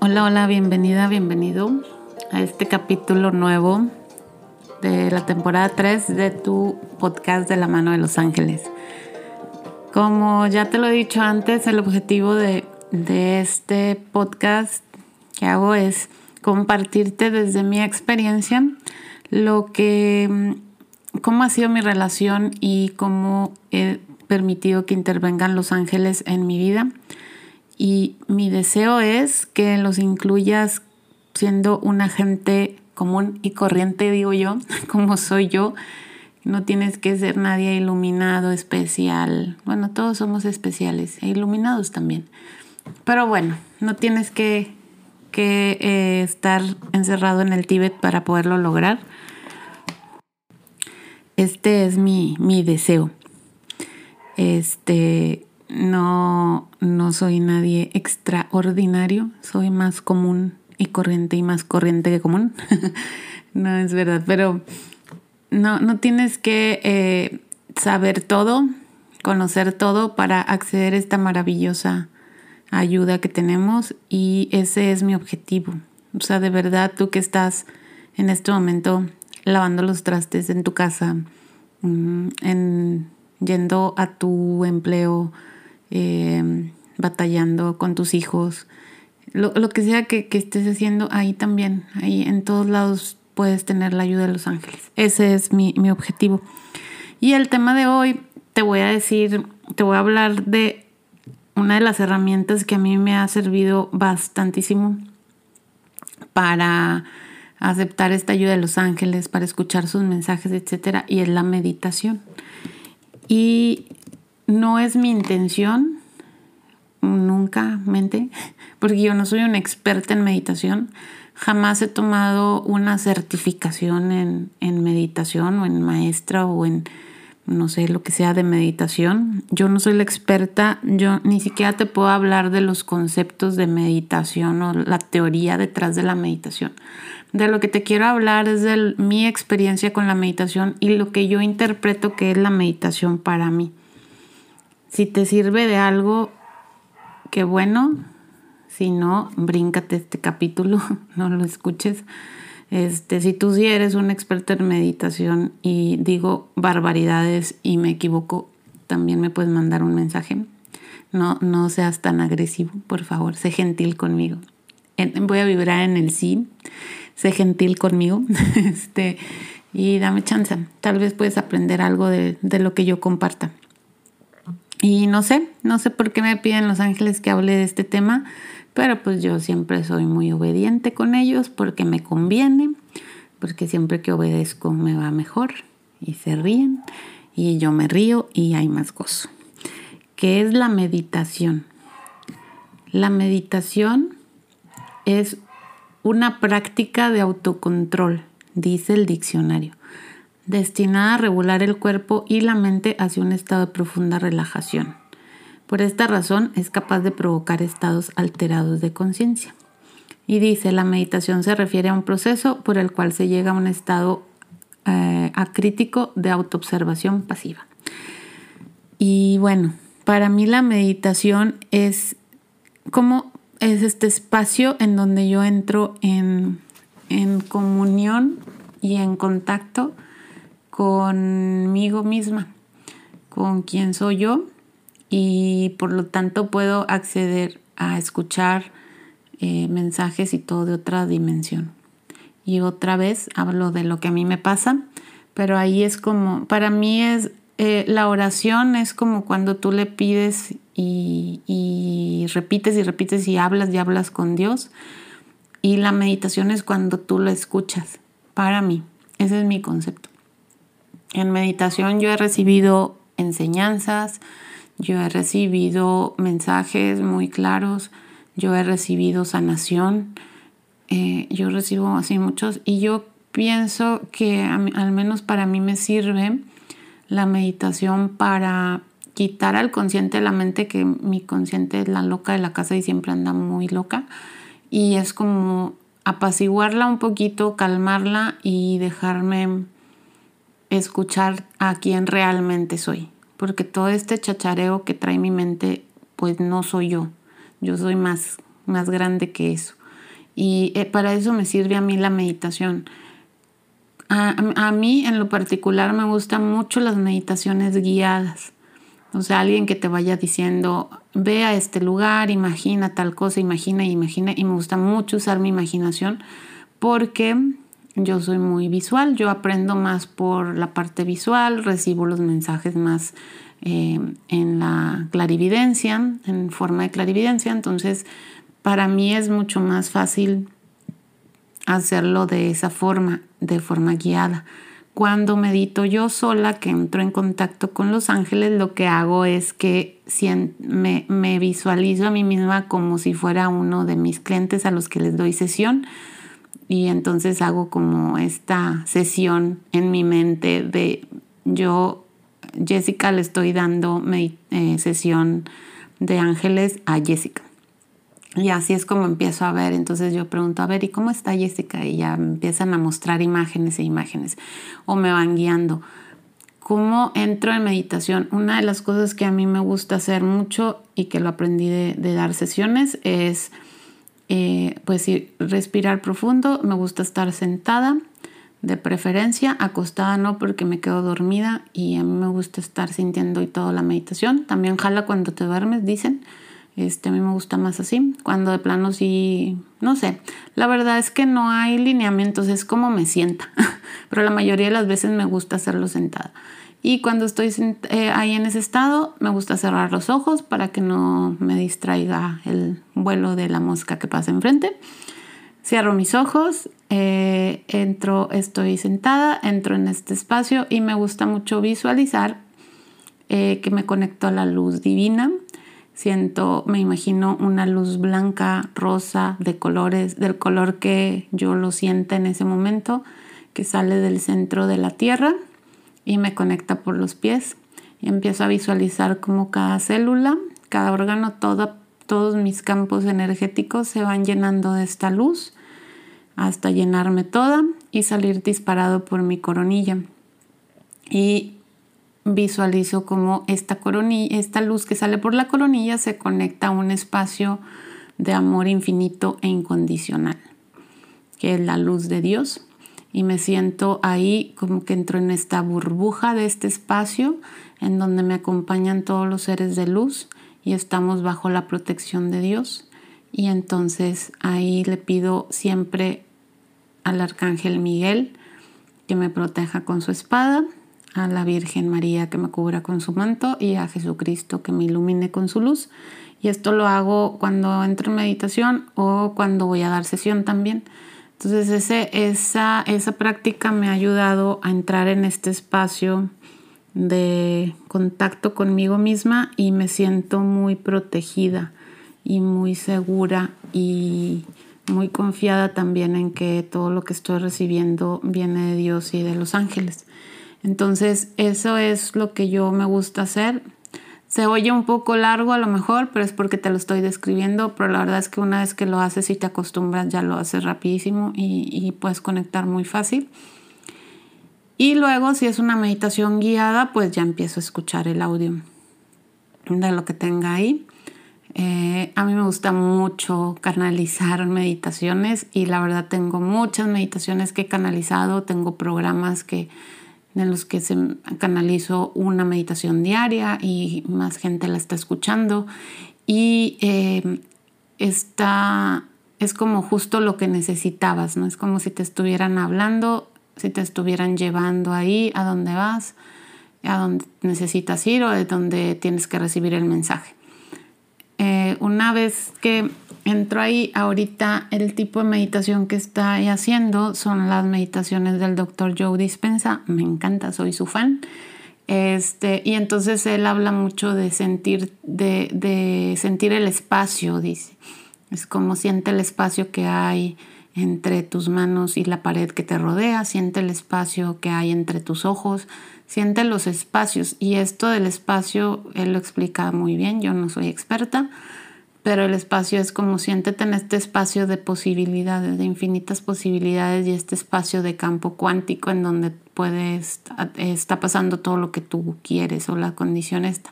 Hola, hola, bienvenida, bienvenido a este capítulo nuevo de la temporada 3 de tu podcast de la mano de los ángeles. Como ya te lo he dicho antes, el objetivo de, de este podcast que hago es compartirte desde mi experiencia lo que, cómo ha sido mi relación y cómo he permitido que intervengan los ángeles en mi vida y mi deseo es que los incluyas siendo un agente común y corriente, digo yo, como soy yo. No tienes que ser nadie iluminado, especial. Bueno, todos somos especiales e iluminados también. Pero bueno, no tienes que, que eh, estar encerrado en el Tíbet para poderlo lograr. Este es mi, mi deseo. Este, no, no soy nadie extraordinario, soy más común y corriente y más corriente que común. no es verdad, pero no, no tienes que eh, saber todo, conocer todo para acceder a esta maravillosa ayuda que tenemos y ese es mi objetivo. O sea, de verdad, tú que estás en este momento lavando los trastes en tu casa, mm, en, yendo a tu empleo, eh, batallando con tus hijos, lo, que sea que, estés haciendo, ahí también, ahí en todos lados puedes tener la ayuda de los ángeles. Ese es mi, mi objetivo. Y el tema de hoy, te voy a decir, te voy a hablar de una de las herramientas que a mí me ha servido bastantísimo para aceptar esta ayuda de los ángeles, para escuchar sus mensajes, etcétera, y es la meditación. Y no es mi intención, nunca mente, porque yo no soy una experta en meditación. Jamás he tomado una certificación en, en meditación o en maestra o en no sé, lo que sea de meditación. Yo no soy la experta, yo ni siquiera te puedo hablar de los conceptos de meditación o la teoría detrás de la meditación. De lo que te quiero hablar es de mi experiencia con la meditación y lo que yo interpreto que es la meditación para mí. Si te sirve de algo, qué bueno. Si no, bríncate este capítulo, no lo escuches. Este, si tú sí eres un experto en meditación y digo barbaridades y me equivoco, también me puedes mandar un mensaje. No, no seas tan agresivo, por favor, sé gentil conmigo. Voy a vibrar en el sí, sé gentil conmigo este, y dame chance. Tal vez puedes aprender algo de, de lo que yo comparta. Y no sé, no sé por qué me piden los ángeles que hable de este tema, pero pues yo siempre soy muy obediente con ellos porque me conviene, porque siempre que obedezco me va mejor y se ríen y yo me río y hay más gozo. ¿Qué es la meditación? La meditación es una práctica de autocontrol, dice el diccionario destinada a regular el cuerpo y la mente hacia un estado de profunda relajación. Por esta razón es capaz de provocar estados alterados de conciencia. Y dice, la meditación se refiere a un proceso por el cual se llega a un estado eh, acrítico de autoobservación pasiva. Y bueno, para mí la meditación es como es este espacio en donde yo entro en, en comunión y en contacto conmigo misma, con quién soy yo y por lo tanto puedo acceder a escuchar eh, mensajes y todo de otra dimensión. Y otra vez hablo de lo que a mí me pasa, pero ahí es como, para mí es, eh, la oración es como cuando tú le pides y, y repites y repites y hablas y hablas con Dios. Y la meditación es cuando tú lo escuchas, para mí. Ese es mi concepto. En meditación yo he recibido enseñanzas, yo he recibido mensajes muy claros, yo he recibido sanación, eh, yo recibo así muchos y yo pienso que al menos para mí me sirve la meditación para quitar al consciente de la mente, que mi consciente es la loca de la casa y siempre anda muy loca, y es como apaciguarla un poquito, calmarla y dejarme escuchar a quién realmente soy, porque todo este chachareo que trae mi mente, pues no soy yo, yo soy más, más grande que eso. Y eh, para eso me sirve a mí la meditación. A, a, mí en lo particular me gustan mucho las meditaciones guiadas. O sea, alguien que te vaya diciendo, ve a este lugar, imagina tal cosa, imagina imagina. Y me gusta mucho usar mi imaginación porque yo soy muy visual, yo aprendo más por la parte visual, recibo los mensajes más eh, en la clarividencia, en forma de clarividencia, entonces para mí es mucho más fácil hacerlo de esa forma, de forma guiada. Cuando medito yo sola, que entro en contacto con los ángeles, lo que hago es que me, me visualizo a mí misma como si fuera uno de mis clientes a los que les doy sesión y entonces hago como esta sesión en mi mente de yo, Jessica, le estoy dando eh, sesión de ángeles a Jessica. Y así es como empiezo a ver. Entonces yo pregunto, a ver, ¿y cómo está Jessica? Y ya empiezan a mostrar imágenes e imágenes o me van guiando. ¿Cómo entro en meditación? Una de las cosas que a mí me gusta hacer mucho y que lo aprendí de dar sesiones es eh, pues sí, respirar profundo, me gusta estar sentada, de preferencia, acostada no porque me quedo dormida y a mí me gusta estar sintiendo y toda la meditación. También jala cuando te duermes, dicen. Este, a mí me gusta más así. Cuando de plano sí, no sé. La verdad es que no hay lineamientos, es como me sienta. Pero la mayoría de las veces me gusta hacerlo sentada. Y cuando estoy eh, ahí en ese estado, me gusta cerrar los ojos para que no me distraiga el vuelo de la mosca que pasa enfrente. Cierro mis ojos, eh, entro, estoy sentada, entro en este espacio y me gusta mucho visualizar eh, que me conecto a la luz divina. Siento, me imagino una luz blanca, rosa, de colores, del color que yo lo sienta en ese momento, que sale del centro de la tierra y me conecta por los pies y empiezo a visualizar como cada célula, cada órgano, todos mis campos energéticos se van llenando de esta luz hasta llenarme toda y salir disparado por mi coronilla. Y visualizo como esta coronilla, esta luz que sale por la coronilla se conecta a un espacio de amor infinito e incondicional, que es la luz de Dios y me siento ahí como que entro en esta burbuja de este espacio en donde me acompañan todos los seres de luz y estamos bajo la protección de Dios. Y entonces ahí le pido siempre al Arcángel Miguel que me proteja con su espada, a la Virgen María que me cubra con su manto y a Jesucristo que me ilumine con su luz. Y esto lo hago cuando entro en meditación o cuando voy a dar sesión también. Entonces ese, esa, esa práctica me ha ayudado a entrar en este espacio de contacto conmigo misma y me siento muy protegida y muy segura y muy confiada también en que todo lo que estoy recibiendo viene de Dios y de los ángeles. Entonces eso es lo que yo me gusta hacer. Se oye un poco largo a lo mejor, pero es porque te lo estoy describiendo, pero la verdad es que una vez que lo haces y te acostumbras ya lo haces rapidísimo y, puedes conectar muy fácil. Y luego si es una meditación guiada, pues ya empiezo a escuchar el audio de lo que tenga ahí. Eh, a mí me gusta mucho canalizar meditaciones y la verdad tengo muchas meditaciones que he canalizado, tengo programas que en los que se canalizo una meditación diaria y más gente la está escuchando. Y eh, está, es como justo lo que necesitabas, ¿no? Es como si te estuvieran hablando, si te estuvieran llevando ahí a donde vas, a donde necesitas ir o de donde tienes que recibir el mensaje. Eh, una vez que entro ahí, ahorita el tipo de meditación que está haciendo son las meditaciones del doctor Joe Dispensa. Me encanta, soy su fan. Este, y entonces él habla mucho de sentir, de sentir el espacio, dice. Es como siente el espacio que hay entre tus manos y la pared que te rodea, siente el espacio que hay entre tus ojos, siente los espacios. Y esto del espacio, él lo explica muy bien, yo no soy experta, pero el espacio es como siéntete en este espacio de posibilidades, de infinitas posibilidades y este espacio de campo cuántico en donde puedes, está pasando todo lo que tú quieres o la condición está.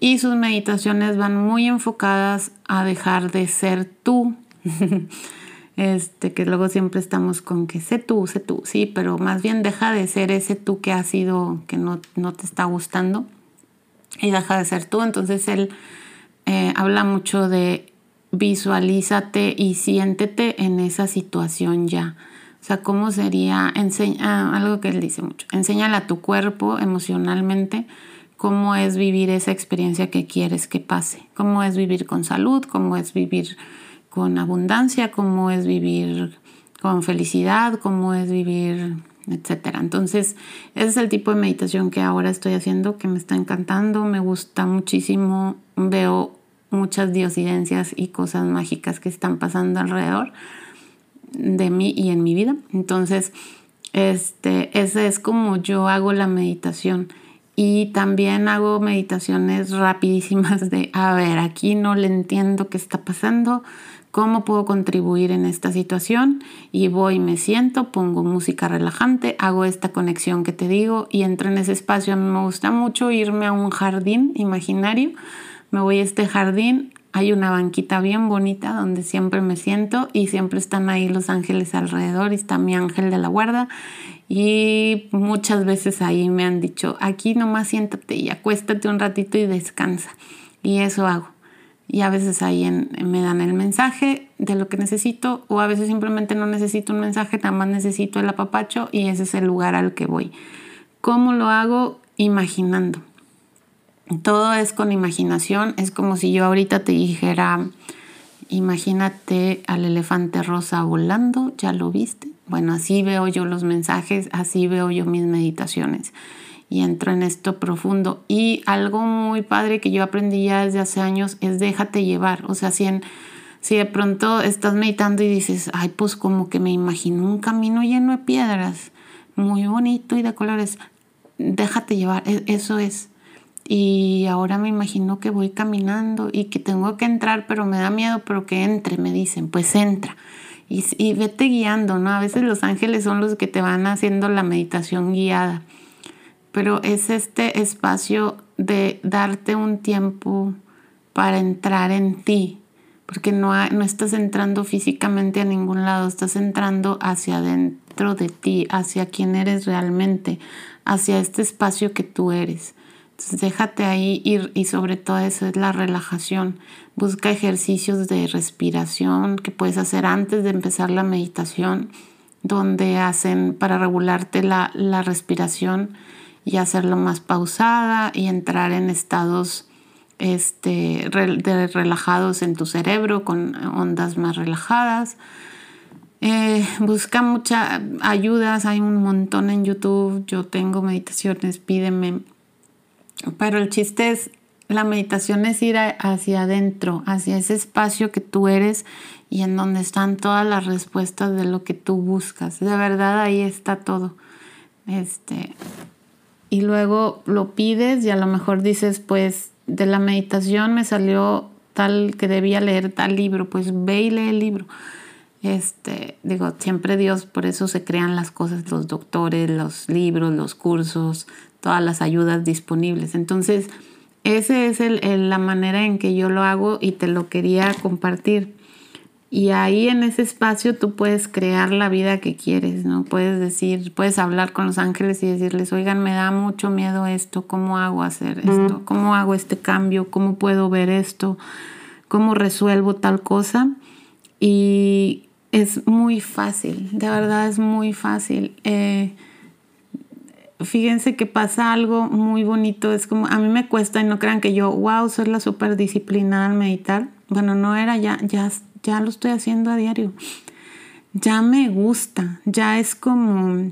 Y sus meditaciones van muy enfocadas a dejar de ser tú Este, que luego siempre estamos con que sé tú, sé tú, sí, pero más bien deja de ser ese tú que ha sido, que no, no te está gustando y deja de ser tú. Entonces él eh, habla mucho de visualízate y siéntete en esa situación ya. O sea, ¿cómo sería? Enseña, ah, algo que él dice mucho. Enséñale a tu cuerpo emocionalmente cómo es vivir esa experiencia que quieres que pase. Cómo es vivir con salud, cómo es vivir con abundancia, cómo es vivir con felicidad, cómo es vivir, etcétera. Entonces, ese es el tipo de meditación que ahora estoy haciendo, que me está encantando, me gusta muchísimo, veo muchas diosidencias y cosas mágicas que están pasando alrededor de mí y en mi vida. Entonces, este, ese es como yo hago la meditación. Y también hago meditaciones rapidísimas de, a ver, aquí no le entiendo qué está pasando, cómo puedo contribuir en esta situación. Y voy, me siento, pongo música relajante, hago esta conexión que te digo y entro en ese espacio. A mí me gusta mucho irme a un jardín imaginario. Me voy a este jardín hay una banquita bien bonita donde siempre me siento y siempre están ahí los ángeles alrededor y está mi ángel de la guarda y muchas veces ahí me han dicho, aquí nomás siéntate y acuéstate un ratito y descansa. Y eso hago. Y a veces ahí me dan el mensaje de lo que necesito o a veces simplemente no necesito un mensaje, nada más necesito el apapacho y ese es el lugar al que voy. ¿Cómo lo hago? Imaginando. Todo es con imaginación. Es como si yo ahorita te dijera, imagínate al elefante rosa volando, ¿ya lo viste? Bueno, así veo yo los mensajes, así veo yo mis meditaciones. Y entro en esto profundo. Y algo muy padre que yo aprendí ya desde hace años es déjate llevar. O sea, si, si de pronto estás meditando y dices, ay, pues como que me imagino un camino lleno de piedras, muy bonito y de colores, déjate llevar. E, eso es y ahora me imagino que voy caminando y que tengo que entrar, pero me da miedo, pero que entre, me dicen, pues entra. Y, y, vete guiando, ¿no? A veces los ángeles son los que te van haciendo la meditación guiada, pero es este espacio de darte un tiempo para entrar en ti, porque no, no estás entrando físicamente a ningún lado, estás entrando hacia adentro de ti, hacia quién eres realmente, hacia este espacio que tú eres. Déjate ahí ir y sobre todo eso es la relajación. Busca ejercicios de respiración que puedes hacer antes de empezar la meditación, donde hacen para regularte la, la respiración y hacerlo más pausada y entrar en estados este, de relajados en tu cerebro con ondas más relajadas. Eh, busca muchas ayudas, hay un montón en YouTube, yo tengo meditaciones, pídeme pero el chiste es, la meditación es ir hacia adentro, hacia ese espacio que tú eres y en donde están todas las respuestas de lo que tú buscas. De verdad ahí está todo. Este, y luego lo pides y a lo mejor dices, pues de la meditación me salió tal que debía leer tal libro, pues ve y lee el libro. Este, digo, siempre Dios, por eso se crean las cosas, los doctores, los libros, los cursos, todas las ayudas disponibles. Entonces, esa es la manera en que yo lo hago y te lo quería compartir. Y ahí en ese espacio tú puedes crear la vida que quieres, ¿no? Puedes decir, puedes hablar con los ángeles y decirles, oigan, me da mucho miedo esto, ¿cómo hago hacer esto? ¿Cómo hago este cambio? ¿Cómo puedo ver esto? ¿Cómo resuelvo tal cosa? Y es muy fácil, de verdad es muy fácil. Eh, fíjense que pasa algo muy bonito. Es como, a mí me cuesta y no crean que yo, wow, soy la súper disciplinada al meditar. Bueno, no era, ya, ya, ya lo estoy haciendo a diario. Ya me gusta, ya es como,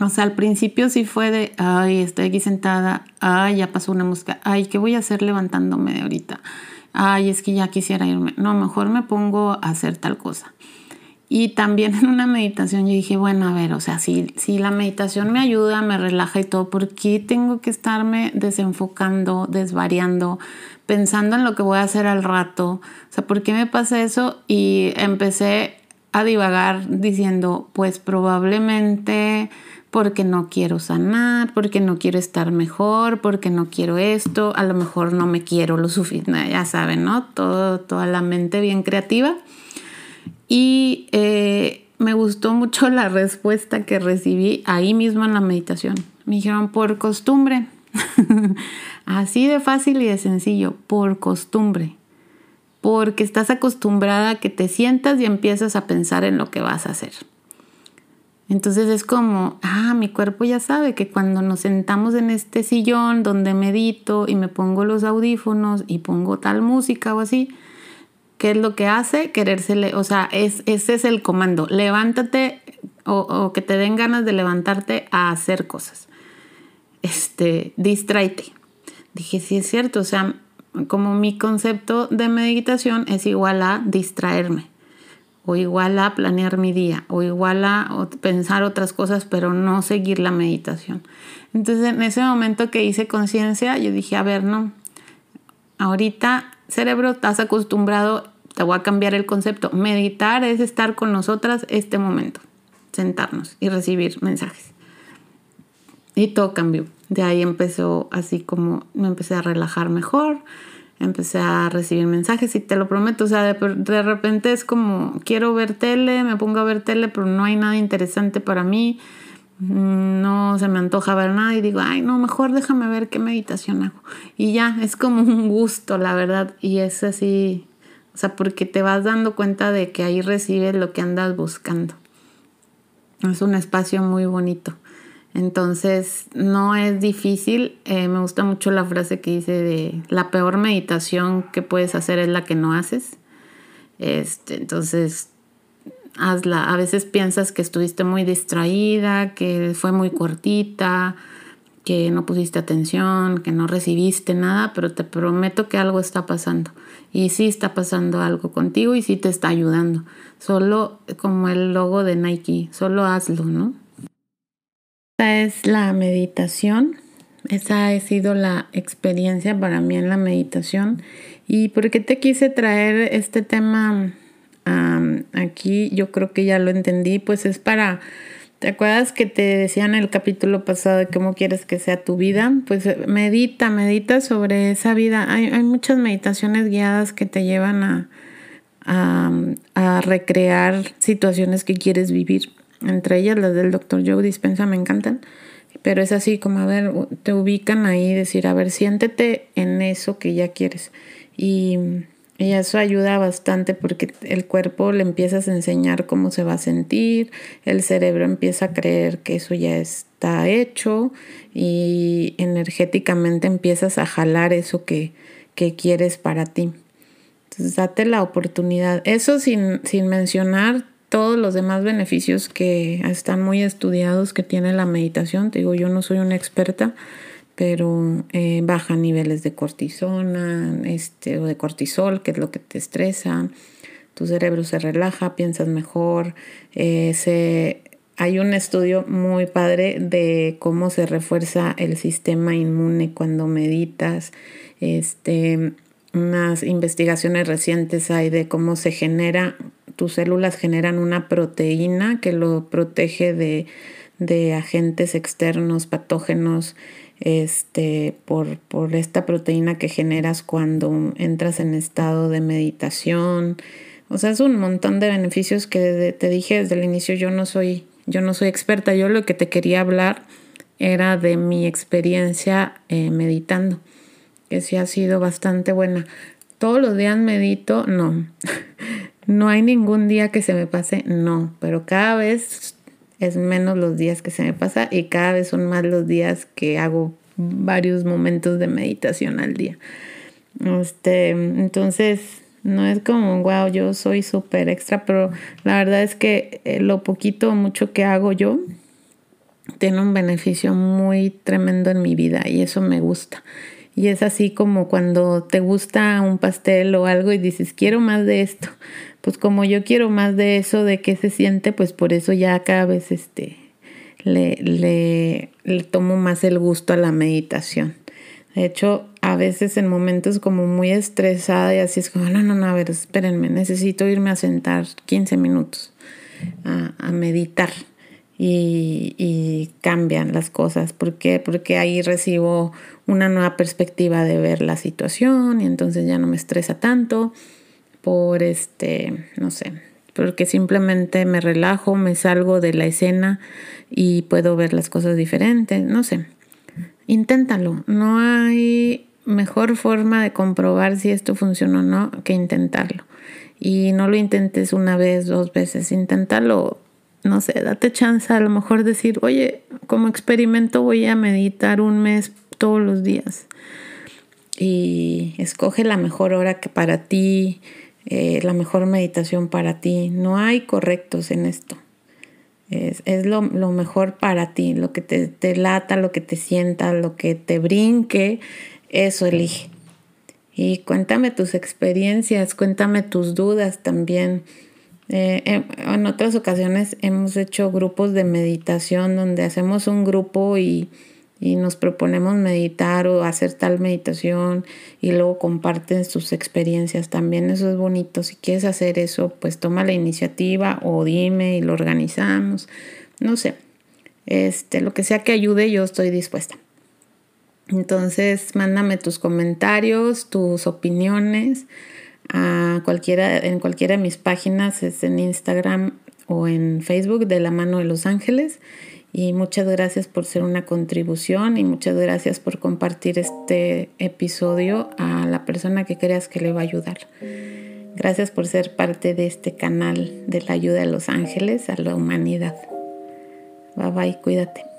o sea, al principio sí fue de, ay, estoy aquí sentada, ay, ya pasó una mosca, ay, ¿qué voy a hacer levantándome de ahorita? Ay, es que ya quisiera irme. No, mejor me pongo a hacer tal cosa. Y también en una meditación yo dije, bueno, a ver, o sea, si, si la meditación me ayuda, me relaja y todo, ¿por qué tengo que estarme desenfocando, desvariando, pensando en lo que voy a hacer al rato? O sea, ¿por qué me pasa eso? Y empecé a divagar diciendo, pues probablemente porque no quiero sanar, porque no quiero estar mejor, porque no quiero esto, a lo mejor no me quiero lo suficiente, ya saben, ¿no? Todo, toda la mente bien creativa. Y eh, me gustó mucho la respuesta que recibí ahí mismo en la meditación. Me dijeron, por costumbre. Así de fácil y de sencillo, por costumbre. Porque estás acostumbrada a que te sientas y empiezas a pensar en lo que vas a hacer. Entonces es como, ah, mi cuerpo ya sabe que cuando nos sentamos en este sillón donde medito y me pongo los audífonos y pongo tal música o así, ¿qué es lo que hace? Querérsele, o sea, es, ese es el comando, levántate o, que te den ganas de levantarte a hacer cosas. Este, distráete. Dije, sí es cierto, o sea, como mi concepto de meditación es igual a distraerme o igual a planear mi día, o igual a pensar otras cosas, pero no seguir la meditación. Entonces en ese momento que hice conciencia, yo dije, a ver, no, ahorita cerebro, estás acostumbrado, te voy a cambiar el concepto. Meditar es estar con nosotras este momento, sentarnos y recibir mensajes. Y todo cambió. De ahí empezó así como me empecé a relajar mejor, empecé a recibir mensajes y te lo prometo, o sea, de, repente es como, quiero ver tele, me pongo a ver tele, pero no hay nada interesante para mí, mm, no se me antoja ver nada y digo, ay, no, mejor déjame ver qué meditación hago. Y ya, es como un gusto, la verdad, y es así, o sea, porque te vas dando cuenta de que ahí recibes lo que andas buscando. Es un espacio muy bonito. Entonces, no es difícil. Eh, me gusta mucho la frase que dice de la peor meditación que puedes hacer es la que no haces. Este, entonces, hazla. A veces piensas que estuviste muy distraída, que fue muy cortita, que no pusiste atención, que no recibiste nada, pero te prometo que algo está pasando. Y sí está pasando algo contigo y sí te está ayudando. Solo como el logo de Nike, solo hazlo, ¿no? es la meditación. Esa ha sido la experiencia para mí en la meditación. ¿Y por qué te quise traer este tema aquí? Yo creo que ya lo entendí. Pues es para... ¿Te acuerdas que te decía en el capítulo pasado de cómo quieres que sea tu vida? Pues medita, medita sobre esa vida. Hay, hay muchas meditaciones guiadas que te llevan a, a, a recrear situaciones que quieres vivir entre ellas las del doctor Joe Dispensa me encantan, pero es así como, a ver, te ubican ahí, decir, a ver, siéntete en eso que ya quieres. Y, y eso ayuda bastante porque el cuerpo le empiezas a enseñar cómo se va a sentir, el cerebro empieza a creer que eso ya está hecho y energéticamente empiezas a jalar eso que, que quieres para ti. Entonces, date la oportunidad. Eso sin, sin mencionar todos los demás beneficios que están muy estudiados que tiene la meditación. Te digo, yo no soy una experta, pero eh, baja niveles de cortisona este, o de cortisol, que es lo que te estresa. Tu cerebro se relaja, piensas mejor. Eh, hay un estudio muy padre de cómo se refuerza el sistema inmune cuando meditas. Este, unas investigaciones recientes hay de cómo se genera tus células generan una proteína que lo protege de, agentes externos, patógenos, este, por, por, esta proteína que generas cuando entras en estado de meditación. O sea, es un montón de beneficios que te dije desde el inicio, yo no soy, yo no soy experta, yo lo que te quería hablar era de mi experiencia eh, meditando, que sí ha sido bastante buena. Todos los días medito, no. No hay ningún día que se me pase, no, pero cada vez es menos los días que se me pasa y cada vez son más los días que hago varios momentos de meditación al día. Este, entonces, no es como, wow, yo soy súper extra, pero la verdad es que eh, lo poquito o mucho que hago yo tiene un beneficio muy tremendo en mi vida y eso me gusta. Y es así como cuando te gusta un pastel o algo y dices, quiero más de esto pues como yo quiero más de eso, de qué se siente, pues por eso ya cada vez este, le, le, le tomo más el gusto a la meditación. De hecho, a veces en momentos como muy estresada y así es como, no, no, no, a ver, espérenme, necesito irme a sentar 15 minutos a, a meditar y, y, cambian las cosas. ¿Por qué? Porque ahí recibo una nueva perspectiva de ver la situación y entonces ya no me estresa tanto por este, no sé, porque simplemente me relajo, me salgo de la escena y puedo ver las cosas diferentes, no sé. Inténtalo, no hay mejor forma de comprobar si esto funciona o no que intentarlo. Y no lo intentes una vez, dos veces, inténtalo, no sé, date chance a lo mejor decir, oye, como experimento voy a meditar un mes todos los días. Y escoge la mejor hora que para ti, eh, la mejor meditación para ti. No hay correctos en esto. Es, lo, mejor para ti, lo que te, te lata, lo que te sienta, lo que te brinque, eso elige. Y cuéntame tus experiencias, cuéntame tus dudas también. Eh, en otras ocasiones hemos hecho grupos de meditación donde hacemos un grupo y y nos proponemos meditar o hacer tal meditación y luego comparten sus experiencias también. Eso es bonito. Si quieres hacer eso, pues toma la iniciativa o dime y lo organizamos. No sé. Este, lo que sea que ayude, yo estoy dispuesta. Entonces, mándame tus comentarios, tus opiniones a cualquiera, en cualquiera de mis páginas, es en Instagram o en Facebook de la mano de Los Ángeles. Y muchas gracias por ser una contribución y muchas gracias por compartir este episodio a la persona que creas que le va a ayudar. Gracias por ser parte de este canal de la ayuda de los ángeles a la humanidad. Bye bye, cuídate.